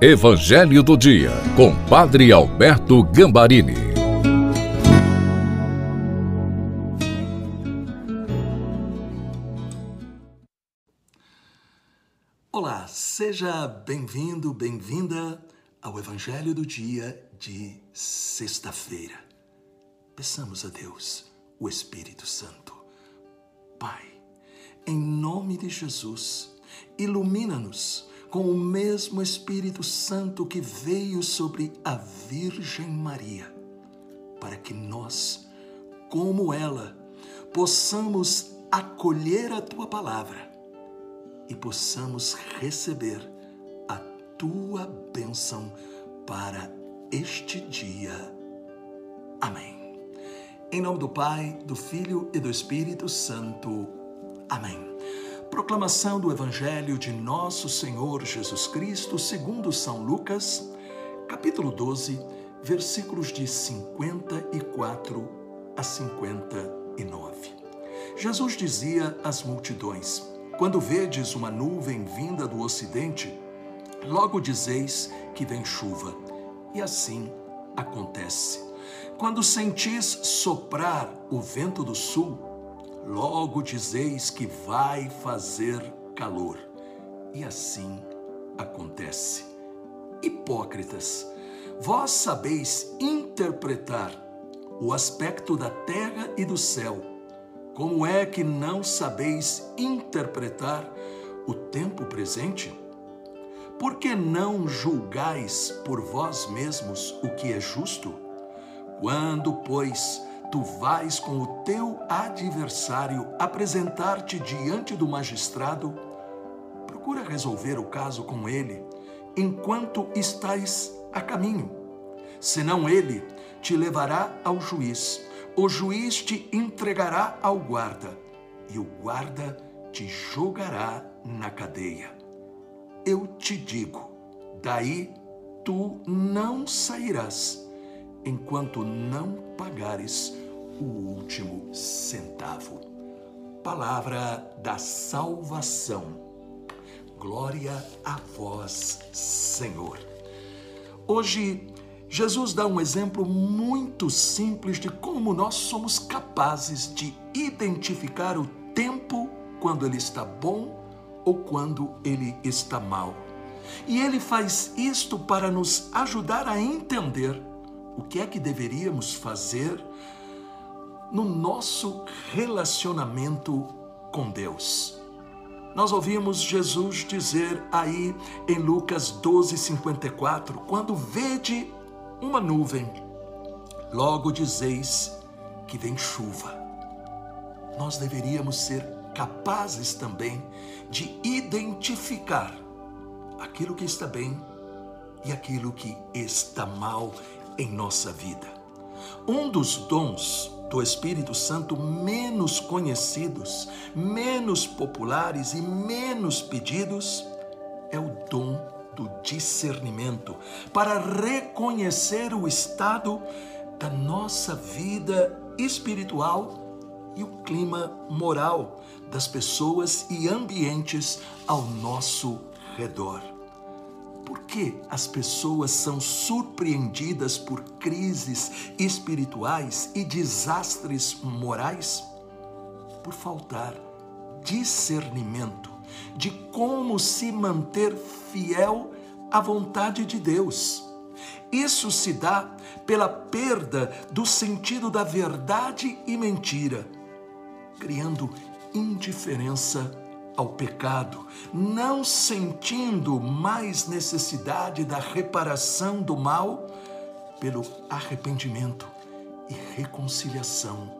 Evangelho do Dia, com Padre Alberto Gambarini. Olá, seja bem-vindo, bem-vinda ao Evangelho do Dia de sexta-feira. Peçamos a Deus, o Espírito Santo. Pai, em nome de Jesus, ilumina-nos com o mesmo Espírito Santo que veio sobre a Virgem Maria, para que nós, como ela, possamos acolher a tua palavra e possamos receber a tua bênção para este dia. Amém. Em nome do Pai, do Filho e do Espírito Santo. Amém. Proclamação do Evangelho de Nosso Senhor Jesus Cristo, segundo São Lucas, capítulo 12, versículos de 54 a 59. Jesus dizia às multidões: Quando vedes uma nuvem vinda do ocidente, logo dizeis que vem chuva. E assim acontece. Quando sentis soprar o vento do sul, logo dizeis que vai fazer calor. E assim acontece. Hipócritas, vós sabeis interpretar o aspecto da terra e do céu. Como é que não sabeis interpretar o tempo presente? Por que não julgais por vós mesmos o que é justo? Quando, pois, tu vais com o teu adversário apresentar-te diante do magistrado, procura resolver o caso com ele enquanto estás a caminho. Senão ele te levará ao juiz, o juiz te entregará ao guarda, e o guarda te jogará na cadeia. Eu te digo, daí tu não sairás enquanto não pagares o último centavo. Palavra da salvação. Glória a vós, Senhor. Hoje, Jesus dá um exemplo muito simples de como nós somos capazes de identificar o tempo quando ele está bom ou quando ele está mal. E ele faz isto para nos ajudar a entender o que é que deveríamos fazer no nosso relacionamento com Deus. Nós ouvimos Jesus dizer aí em Lucas 12, 54, quando vede uma nuvem, logo dizeis que vem chuva. Nós deveríamos ser capazes também de identificar aquilo que está bem e aquilo que está mal em nossa vida. Um dos dons do Espírito Santo menos conhecidos, menos populares e menos pedidos é o dom do discernimento para reconhecer o estado da nossa vida espiritual e o clima moral das pessoas e ambientes ao nosso redor. Por que as pessoas são surpreendidas por crises espirituais e desastres morais? Por faltar discernimento de como se manter fiel à vontade de Deus. Isso se dá pela perda do sentido da verdade e mentira, criando indiferença ao pecado, não sentindo mais necessidade da reparação do mal pelo arrependimento e reconciliação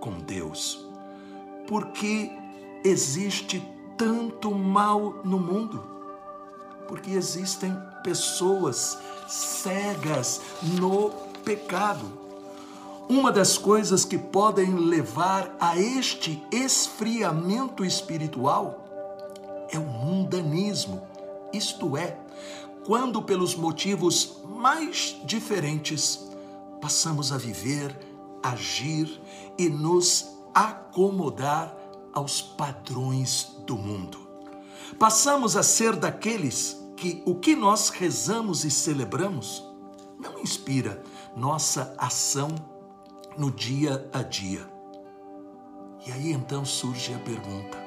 com Deus. Porque existe tanto mal no mundo? Porque existem pessoas cegas no pecado uma das coisas que podem levar a este esfriamento espiritual é o mundanismo, isto é, quando pelos motivos mais diferentes passamos a viver, agir e nos acomodar aos padrões do mundo. Passamos a ser daqueles que o que nós rezamos e celebramos não inspira nossa ação no dia a dia. E aí então surge a pergunta: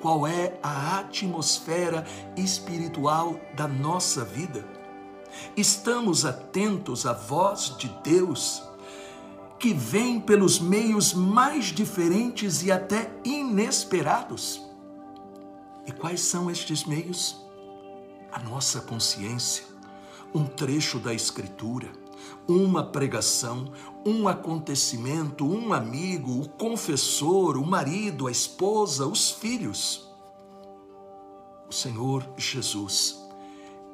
qual é a atmosfera espiritual da nossa vida? Estamos atentos à voz de Deus que vem pelos meios mais diferentes e até inesperados. E quais são estes meios? A nossa consciência, um trecho da Escritura, uma pregação, um acontecimento, um amigo, o confessor, o marido, a esposa, os filhos. O Senhor Jesus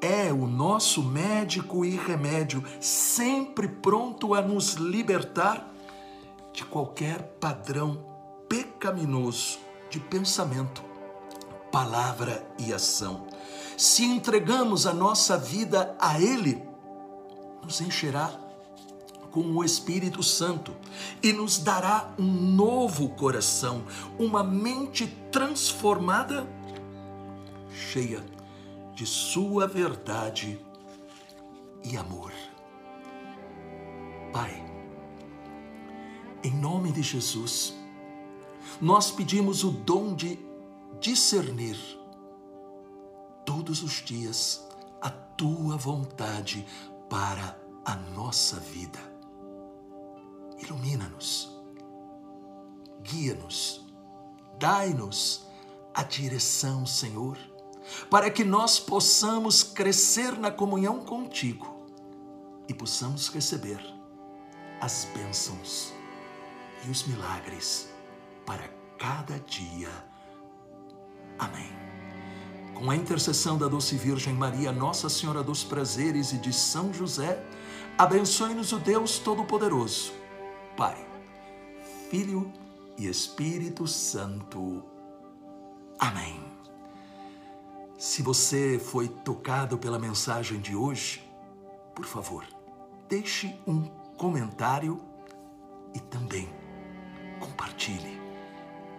é o nosso médico e remédio, sempre pronto a nos libertar de qualquer padrão pecaminoso de pensamento, palavra e ação. Se entregamos a nossa vida a Ele, nos encherá com o Espírito Santo e nos dará um novo coração, uma mente transformada, cheia de Sua verdade e amor. Pai, em nome de Jesus, nós pedimos o dom de discernir todos os dias a tua vontade para a nossa vida. Ilumina-nos, guia-nos, dai-nos a direção, Senhor para que nós possamos crescer na comunhão contigo e possamos receber as bênçãos e os milagres para cada dia. Amém. Com a intercessão da doce Virgem Maria, Nossa Senhora dos Prazeres e de São José, abençoe-nos o Deus Todo-Poderoso, Pai, Filho e Espírito Santo. Amém. Se você foi tocado pela mensagem de hoje, por favor, deixe um comentário e também compartilhe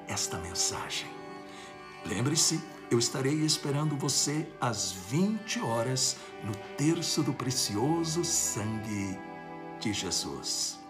esta mensagem. Lembre-se, eu estarei esperando você às 20 horas no terço do precioso sangue de Jesus.